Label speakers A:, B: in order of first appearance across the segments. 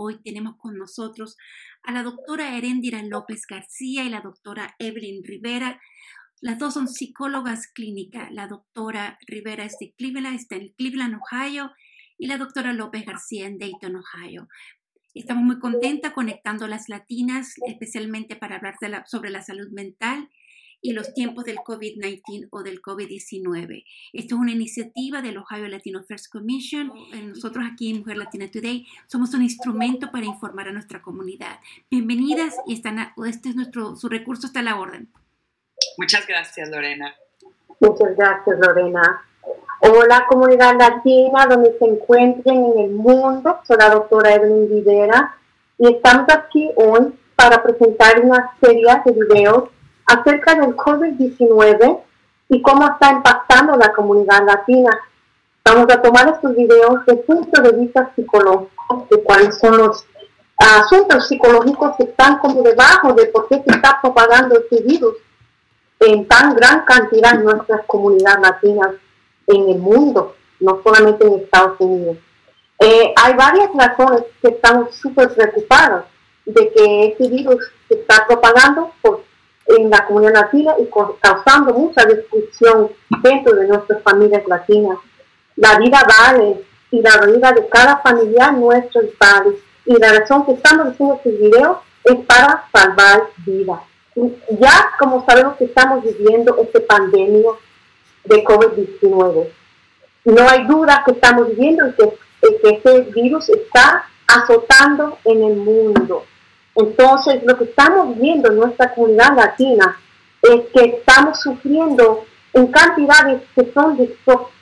A: Hoy tenemos con nosotros a la doctora Erendira López García y la doctora Evelyn Rivera. Las dos son psicólogas clínicas. La doctora Rivera es de Cleveland, está en Cleveland, Ohio, y la doctora López García en Dayton, Ohio. Estamos muy contentas conectando las latinas, especialmente para hablar sobre la salud mental y los tiempos del COVID-19 o del COVID-19. Esto es una iniciativa del Ohio Latino First Commission. Nosotros aquí en Mujer Latina Today somos un instrumento para informar a nuestra comunidad. Bienvenidas y están este es nuestro, su recurso está a la orden.
B: Muchas gracias, Lorena.
C: Muchas gracias, Lorena. Hola, comunidad latina, donde se encuentren en el mundo. Soy la doctora Evelyn Rivera y estamos aquí hoy para presentar una serie de videos acerca del COVID-19 y cómo está impactando la comunidad latina. Vamos a tomar estos videos el punto de vista psicológico, de cuáles son los asuntos psicológicos que están como debajo de por qué se está propagando este virus en tan gran cantidad en nuestras comunidades latinas en el mundo, no solamente en Estados Unidos. Eh, hay varias razones que están súper preocupadas de que este virus se está propagando por en la comunidad latina y causando mucha destrucción dentro de nuestras familias latinas. La vida vale y la vida de cada familia nuestro vale. Y la razón que estamos haciendo este video es para salvar vidas. Ya como sabemos que estamos viviendo este pandemia de COVID-19, no hay duda que estamos viviendo que, que este virus está azotando en el mundo. Entonces, lo que estamos viendo en nuestra comunidad latina es que estamos sufriendo en cantidades que son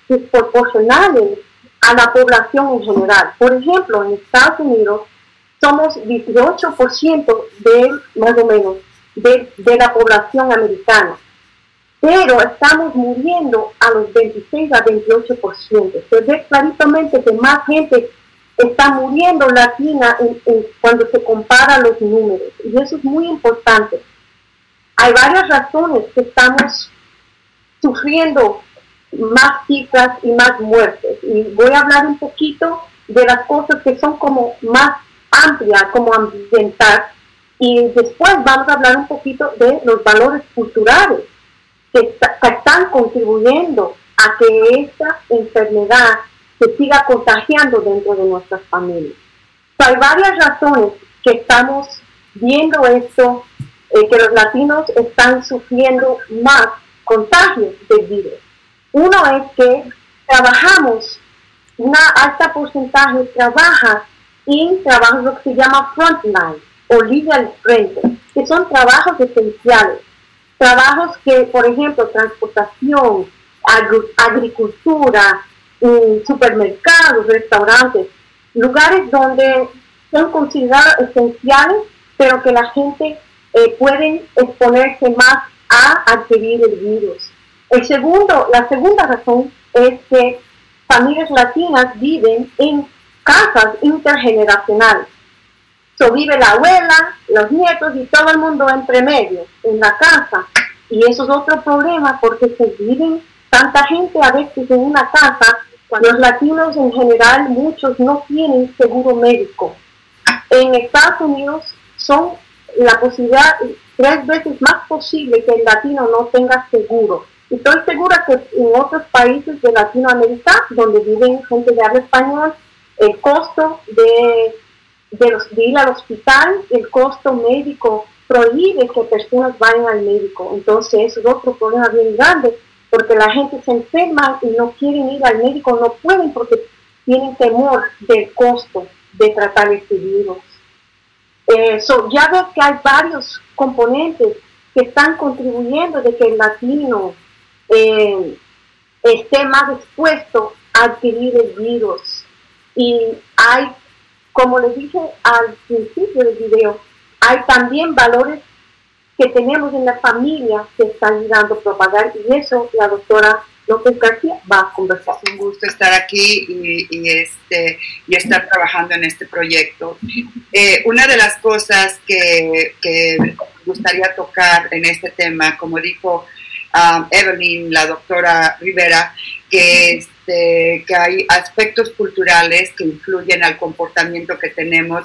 C: desproporcionales a la población en general. Por ejemplo, en Estados Unidos somos 18% de, más o menos, de, de la población americana pero estamos muriendo a los 26 a 28%. Se ve claritamente que más gente está muriendo latina cuando se compara los números. Y eso es muy importante. Hay varias razones que estamos sufriendo más cifras y más muertes. Y voy a hablar un poquito de las cosas que son como más amplias, como ambiental. Y después vamos a hablar un poquito de los valores culturales que están contribuyendo a que esta enfermedad se siga contagiando dentro de nuestras familias. hay varias razones que estamos viendo esto, eh, que los latinos están sufriendo más contagios del virus. Uno es que trabajamos, una alta porcentaje trabaja en trabajos lo que se llama frontline o línea al frente, que son trabajos esenciales. Trabajos que, por ejemplo, transportación, agricultura, supermercados, restaurantes, lugares donde son considerados esenciales, pero que la gente eh, puede exponerse más a adquirir el virus. El segundo, la segunda razón es que familias latinas viven en casas intergeneracionales. So, vive la abuela, los nietos y todo el mundo entre medio en la casa. Y eso es otro problema porque se viven tanta gente a veces en una casa los latinos en general, muchos no tienen seguro médico. En Estados Unidos son la posibilidad tres veces más posible que el latino no tenga seguro. Y estoy segura que en otros países de Latinoamérica, donde viven gente de habla español, el costo de, de, los, de ir al hospital, el costo médico prohíbe que personas vayan al médico. Entonces, es otro problema bien grande porque la gente se enferma y no quieren ir al médico, no pueden porque tienen temor del costo de tratar este virus. Eh, ya veo que hay varios componentes que están contribuyendo de que el latino eh, esté más expuesto a adquirir el virus. Y hay, como les dije al principio del video, hay también valores que tenemos en la familia que está ayudando a propagar y eso la doctora López García va a conversar.
B: Es un gusto estar aquí y, este, y estar trabajando en este proyecto. Eh, una de las cosas que, que gustaría tocar en este tema, como dijo um, Evelyn, la doctora Rivera, que este, que hay aspectos culturales que influyen al comportamiento que tenemos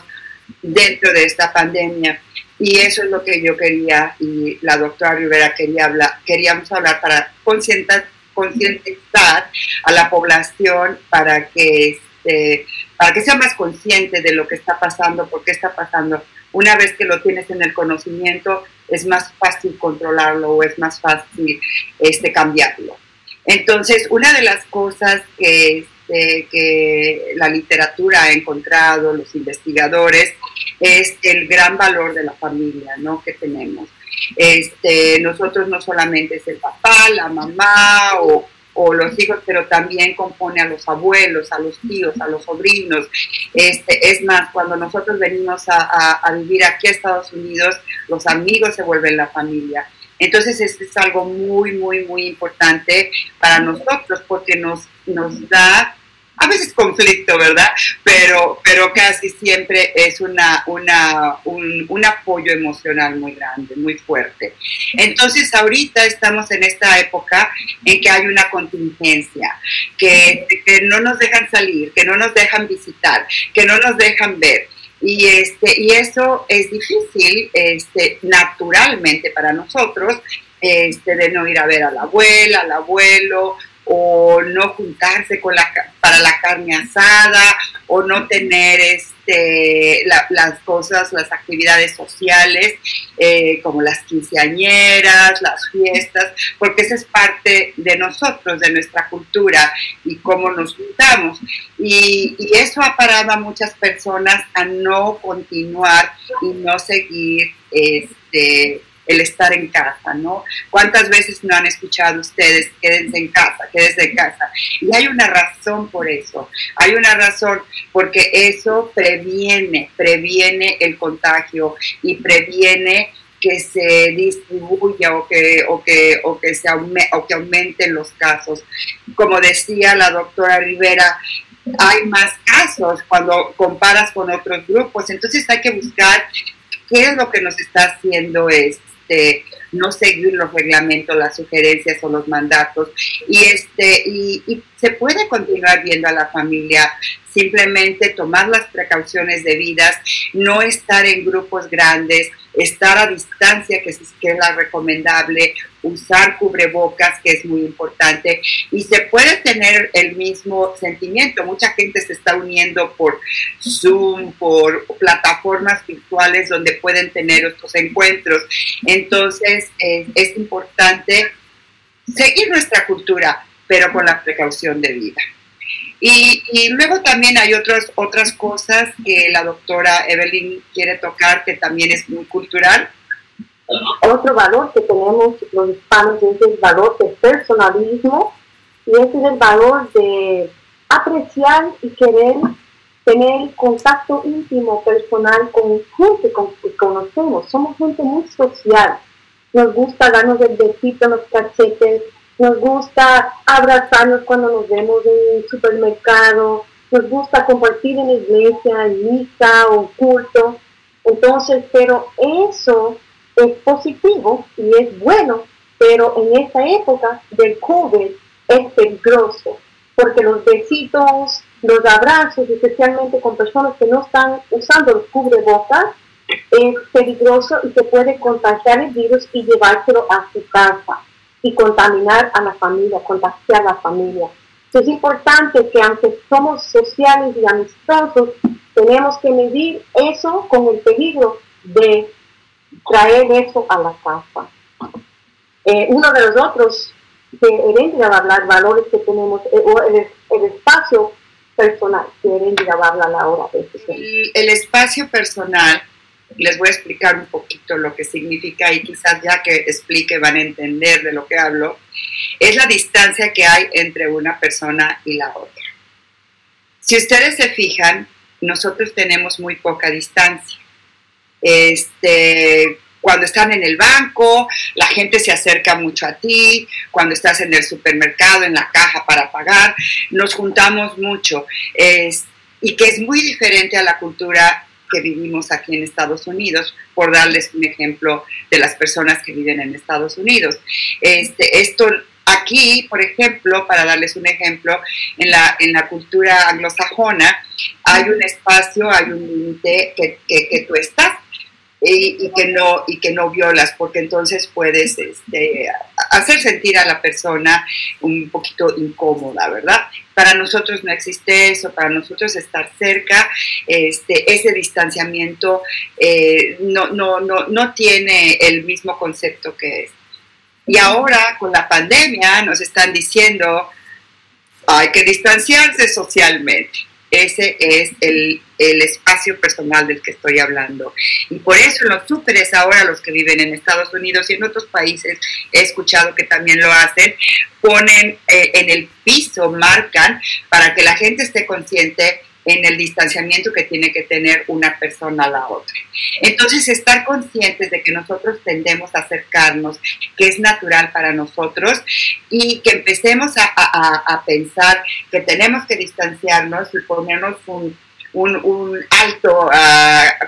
B: dentro de esta pandemia. Y eso es lo que yo quería y la doctora Rivera quería hablar, queríamos hablar para concientizar a la población para que, este, para que sea más consciente de lo que está pasando, por qué está pasando. Una vez que lo tienes en el conocimiento, es más fácil controlarlo o es más fácil este, cambiarlo. Entonces, una de las cosas que, este, que la literatura ha encontrado, los investigadores, es el gran valor de la familia ¿no? que tenemos. Este, nosotros no solamente es el papá, la mamá o, o los hijos, pero también compone a los abuelos, a los tíos, a los sobrinos. Este, es más, cuando nosotros venimos a, a, vivir aquí a Estados Unidos, los amigos se vuelven la familia. Entonces, esto es algo muy, muy, muy importante para nosotros porque nos, nos da a veces conflicto, ¿verdad? Pero, pero casi siempre es una, una, un, apoyo emocional muy grande, muy fuerte. Entonces, ahorita estamos en esta época en que hay una contingencia, que, que no nos dejan salir, que no nos dejan visitar, que no nos dejan ver. Y, este, y eso es difícil este, naturalmente para nosotros, este, de no ir a ver a la abuela, al abuelo, o no juntarse con la, para la carne asada o no tener este, las cosas, las actividades sociales eh, como las quinceañeras, las fiestas, porque esa es parte de nosotros, de nuestra cultura y cómo nos juntamos. Y, y eso ha parado a muchas personas a no continuar y no seguir este, el estar en casa, ¿no? ¿Cuántas veces no han escuchado ustedes, quédense en casa, quédense en casa? Y hay una razón por eso, hay una razón porque eso previene, previene el contagio y previene que se distribuya o que, o que, o que, se o que aumenten los casos. Como decía la doctora Rivera, hay más casos cuando comparas con otros grupos, entonces hay que buscar qué es lo que nos está haciendo este, no seguir los reglamentos, las sugerencias o los mandatos. Y, este, y, se puede continuar viendo a la familia, simplemente tomar las precauciones debidas, no estar en grupos grandes, estar a distancia, que es, que es la recomendable, usar cubrebocas, que es muy importante, y se puede tener el mismo sentimiento. Mucha gente se está uniendo por Zoom, por plataformas virtuales donde pueden tener estos encuentros. Entonces, es importante seguir nuestra cultura, pero con la precaución de vida. Y, y, luego también hay otras otras cosas que la doctora Evelyn quiere tocar, que también es muy cultural.
C: Otro valor que tenemos los hispanos es el valor del personalismo y ese es el valor de apreciar y querer tener contacto íntimo, personal con gente que conocemos. Somos gente muy social. Nos gusta darnos el besito en los cachetes, nos gusta abrazarnos cuando nos vemos en el supermercado, nos gusta compartir en la iglesia, en misa o culto. Entonces, pero eso es positivo y es bueno, pero en esta época del COVID es peligroso, porque los besitos, los abrazos, especialmente con personas que no están usando los cubrebocas, es peligroso y se puede contagiar el virus y llevárselo a su casa y contaminar a la familia, contagiar a la familia. Es importante que aunque somos sociales y amistosos, tenemos que medir eso con el peligro de traer eso a la casa. Eh, uno de los otros que Heréndira va a hablar, valores que tenemos, eh, el, espacio personal, que Heréndira va a hablar ahora. De
B: el, el espacio personal les voy a explicar un poquito lo que significa y quizás ya que explique van a entender de lo que hablo, es la distancia que hay entre una persona y la otra. Si ustedes se fijan, nosotros tenemos muy poca distancia. Este, cuando están en el banco, la gente se acerca mucho a ti, cuando estás en el supermercado, en la caja para pagar, nos juntamos mucho. y que es muy diferente a la cultura que vivimos aquí en Estados Unidos, por darles un ejemplo de las personas que viven en Estados Unidos. Este, esto aquí por ejemplo, para darles un ejemplo, en la, en la cultura anglosajona hay un espacio, hay un límite que, que, que tú estás y, que no y que no violas porque entonces puedes este, hacer sentir a la persona un poquito incómoda verdad para nosotros no existe eso para nosotros estar cerca este ese distanciamiento eh, no, no no no tiene el mismo concepto que es y ahora con la pandemia nos están diciendo hay que distanciarse socialmente ese es el, espacio personal del que estoy hablando. Y por eso los súperes ahora, los que viven en Estados Unidos y en otros países, he escuchado que también lo hacen, ponen eh, en el piso, marcan para que la gente esté consciente en el distanciamiento que tiene que tener una persona a la otra. Entonces, estar conscientes de que nosotros tendemos a acercarnos, que es natural para nosotros, y que empecemos a, pensar que tenemos que distanciarnos y ponernos un, alto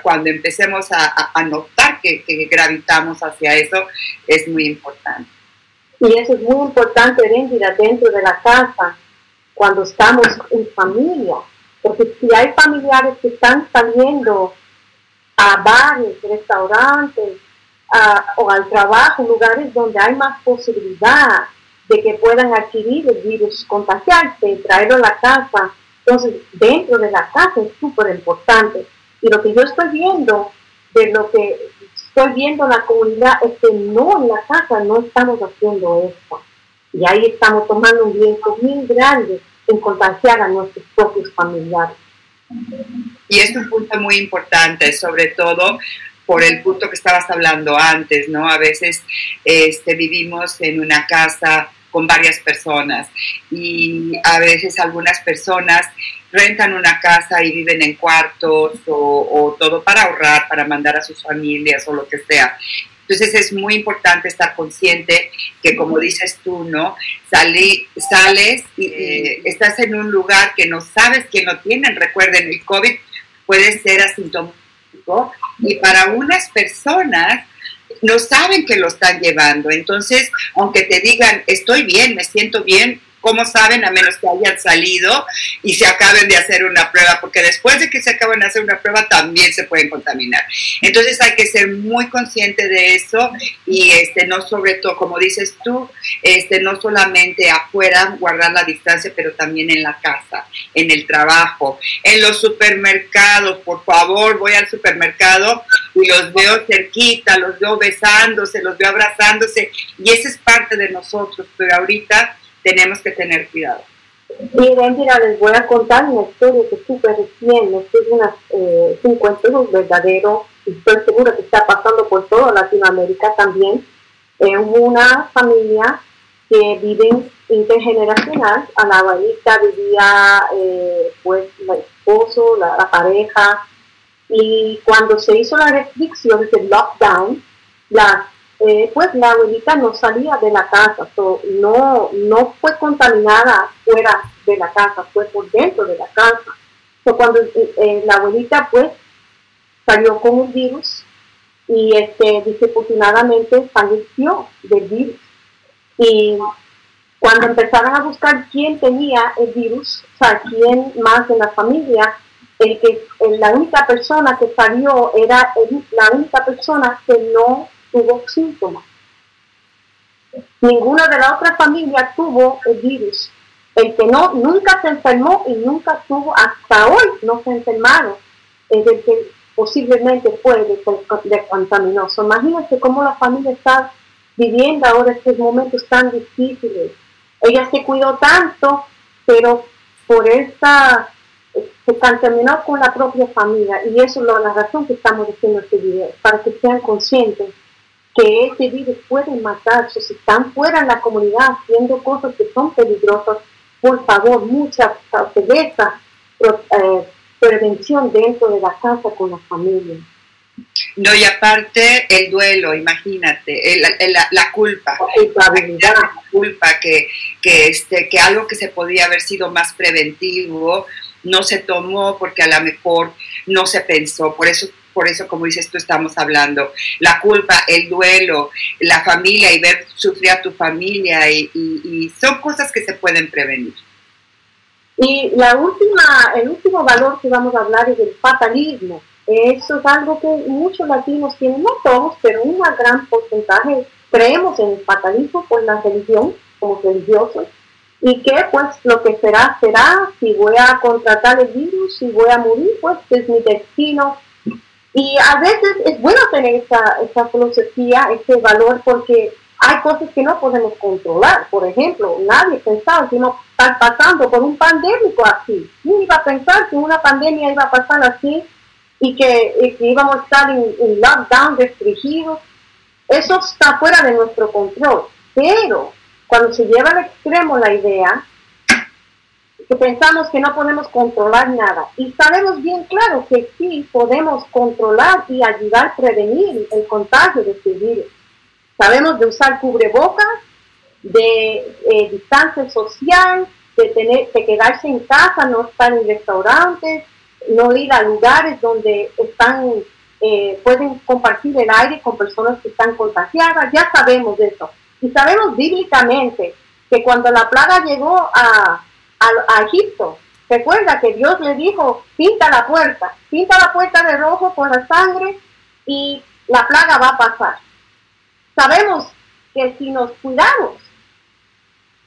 B: cuando empecemos a, notar que, que, gravitamos hacia eso, es muy importante.
C: Y eso es muy importante, dentro de la casa, cuando estamos en familia porque si hay familiares que están saliendo a bares, restaurantes o al trabajo, lugares donde hay más posibilidad de que puedan adquirir el virus, contagiarse, traerlo a la casa. Entonces, dentro de la casa es súper importante. Y lo que yo estoy viendo, de lo que estoy viendo en la comunidad, es que no en la casa no estamos haciendo esto. Y ahí estamos tomando un riesgo muy grande en contagiar a nuestros propios familiares.
B: Y es un punto muy importante, sobre todo por el punto que estabas hablando antes, ¿no? A veces este, vivimos en una casa con varias personas y a veces algunas personas rentan una casa y viven en cuartos o, o, todo para ahorrar, para mandar a sus familias o lo que sea. Entonces es muy importante estar consciente que, como dices tú, ¿no? sales y eh, estás en un lugar que no sabes que no tienen. Recuerden, el COVID puede ser asintomático y para unas personas no saben que lo están llevando. Entonces, aunque te digan, estoy bien, me siento bien, ¿Cómo saben? A menos que hayan salido y se acaben de hacer una prueba, porque después de que se acaben de hacer una prueba también se pueden contaminar. Entonces hay que ser muy consciente de eso y este no sobre todo, como dices tú, este no solamente afuera guardar la distancia, pero también en la casa, en el trabajo, en los supermercados, por favor, voy al supermercado y los veo cerquita, los veo besándose, los veo abrazándose y esa es parte de nosotros, pero ahorita tenemos que tener cuidado.
C: Miren, mira, les voy a contar una historia que súper recién, es una, eh, un cuento verdadero, y estoy segura que está pasando por toda Latinoamérica también. Es una familia que vive intergeneracional, a la abuelita vivía eh, pues el esposo, la, la, pareja, y cuando se hizo la restricción, el lockdown, las eh, pues la abuelita no salía de la casa, no, no fue contaminada fuera de la casa, fue por dentro de la casa. cuando eh, eh, la abuelita pues salió con un virus y este, desafortunadamente falleció del virus. Y cuando empezaron a buscar quién tenía el virus, o sea, quién más en la familia, el que la única persona que salió era la única persona que no tuvo síntomas. Ninguna de la otra familia tuvo el virus. El que no, nunca se enfermó y nunca tuvo, hasta hoy no se enfermaron, es el que posiblemente fue de, de contaminoso. Imagínense cómo la familia está viviendo ahora estos momentos tan difíciles. Ella se cuidó tanto, pero por esta se contaminó con la propia familia y eso es la razón que estamos haciendo este video, para que sean conscientes que ese virus puede matar, si están fuera en la comunidad haciendo cosas que son peligrosas, por favor, mucha cauteleza, eh, prevención dentro de la casa con la familia.
B: No, y aparte el duelo, imagínate, la, culpa, la culpa que, que, este, que algo que se podía haber sido más preventivo no se tomó porque a lo mejor no se pensó. Por eso por eso, como dices tú, estamos hablando. La culpa, el duelo, la familia y ver sufrir a tu familia y, son cosas que se pueden prevenir.
C: Y la última, el último valor que vamos a hablar es el fatalismo. Eso es algo que muchos latinos tienen, no todos, pero un gran porcentaje creemos en el fatalismo por la religión, como religiosos, y que pues lo que será, será, si voy a contratar el virus, si voy a morir, pues es mi destino. Y a veces es bueno tener esa, esa filosofía, ese valor, porque hay cosas que no podemos controlar. Por ejemplo, nadie pensaba que a estar pasando por un pandémico así. Ni iba a pensar que una pandemia iba a pasar así y que, íbamos a estar en, en lockdown restringidos. Eso está fuera de nuestro control. Pero cuando se lleva al extremo la idea, que pensamos que no podemos controlar nada. Y sabemos bien claro que sí podemos controlar y ayudar a prevenir el contagio de este virus. Sabemos de usar cubrebocas, de eh, distancia social, de, tener, de quedarse en casa, no estar en restaurantes, no ir a lugares donde están, eh, pueden compartir el aire con personas que están contagiadas. Ya sabemos de eso. Y sabemos bíblicamente que cuando la plaga llegó a, a, Egipto, recuerda que Dios le dijo, pinta la puerta, pinta la puerta de rojo por la sangre y la plaga va a pasar. Sabemos que si nos cuidamos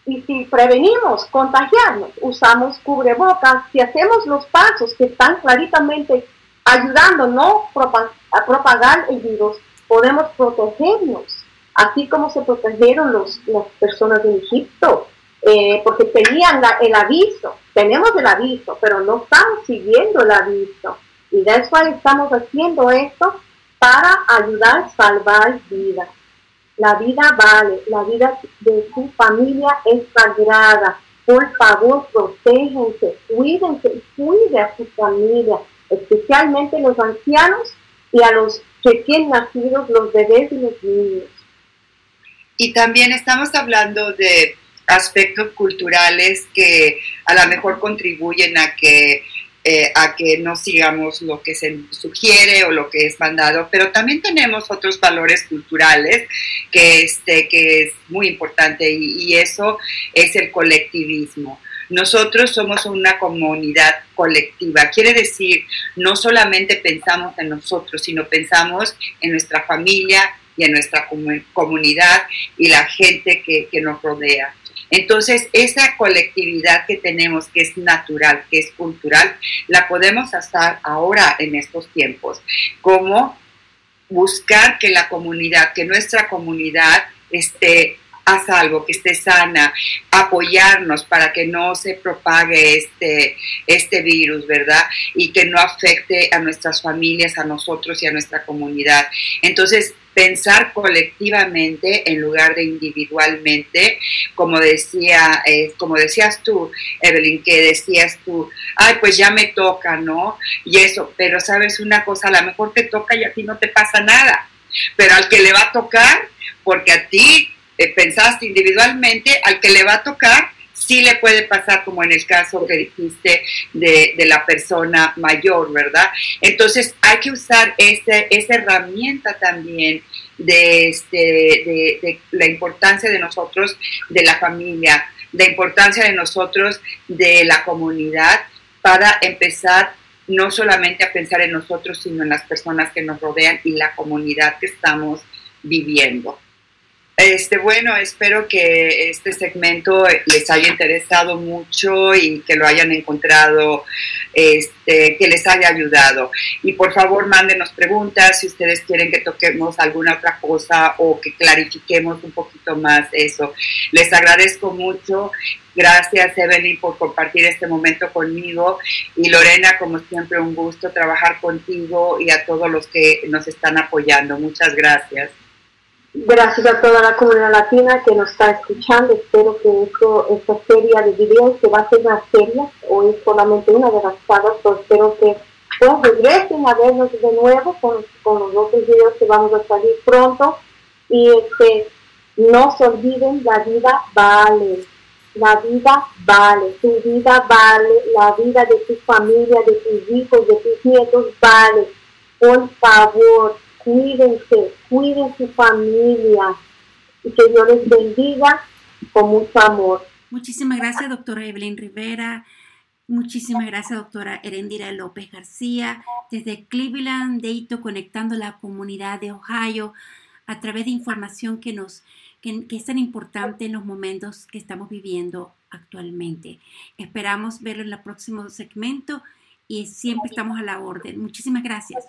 C: y si prevenimos contagiarnos, usamos cubrebocas, si hacemos los pasos que están claritamente ayudando no a propagar el virus, podemos protegernos así como se protegieron los, las personas de Egipto, eh, porque tenían el aviso, tenemos el aviso, pero no están siguiendo el aviso. Y de eso estamos haciendo esto para ayudar a salvar vidas. La vida vale, la vida de su familia es sagrada. Por favor, protéjense, cuídense y cuiden a su familia, especialmente los ancianos y a los recién nacidos, los bebés y los niños.
B: Y también estamos hablando de aspectos culturales que a lo mejor contribuyen a que eh, a que no sigamos lo que se sugiere o lo que es mandado, pero también tenemos otros valores culturales que, este, que es muy importante y, y eso es el colectivismo. Nosotros somos una comunidad colectiva, quiere decir, no solamente pensamos en nosotros, sino pensamos en nuestra familia, y en nuestra comunidad y la gente que, nos rodea. Entonces, esa colectividad que tenemos, que es natural, que es cultural, la podemos hacer ahora en estos tiempos, como buscar que la comunidad, que nuestra comunidad esté a salvo, que esté sana, apoyarnos para que no se propague este, este virus, ¿verdad? Y que no afecte a nuestras familias, a nosotros y a nuestra comunidad. Entonces, pensar colectivamente en lugar de individualmente, como decía, eh, como decías tú, Evelyn, que decías tú, ay, pues ya me toca, ¿no? Y eso, pero sabes una cosa, a lo mejor te toca y a ti no te pasa nada, pero al que le va a tocar, porque a ti eh, pensaste individualmente, al que le va a tocar, sí le puede pasar, como en el caso que dijiste de, la persona mayor, ¿verdad? Entonces hay que usar ese, esa herramienta también de, este, de, la importancia de nosotros, de la familia, de importancia de nosotros, de la comunidad, para empezar no solamente a pensar en nosotros, sino en las personas que nos rodean y la comunidad que estamos viviendo. Este, bueno, espero que este segmento les haya interesado mucho y que lo hayan encontrado, este, que les haya ayudado. Y por favor, mándenos preguntas si ustedes quieren que toquemos alguna otra cosa o que clarifiquemos un poquito más eso. Les agradezco mucho. Gracias, Evelyn, por compartir este momento conmigo. Y Lorena, como siempre, un gusto trabajar contigo y a todos los que nos están apoyando. Muchas gracias.
C: Gracias a toda la comunidad latina que nos está escuchando. Espero que esto, esta serie de videos, que va a ser una serie, hoy es solamente una de las sagas, pero espero que pues, regresen a vernos de nuevo con, con, los otros videos que vamos a salir pronto. Y este, no se olviden, la vida vale. La vida vale, tu vida vale, la vida de tu familia, de tus hijos, de tus nietos vale por favor, cuídense, cuiden su familia y que Dios les bendiga con mucho amor.
A: Muchísimas gracias, doctora Evelyn Rivera. Muchísimas gracias, doctora Erendira López García, desde Cleveland, Dayton, conectando la comunidad de Ohio a través de información que nos que, es tan importante en los momentos que estamos viviendo actualmente. Esperamos verlo en el próximo segmento y siempre estamos a la orden. Muchísimas gracias.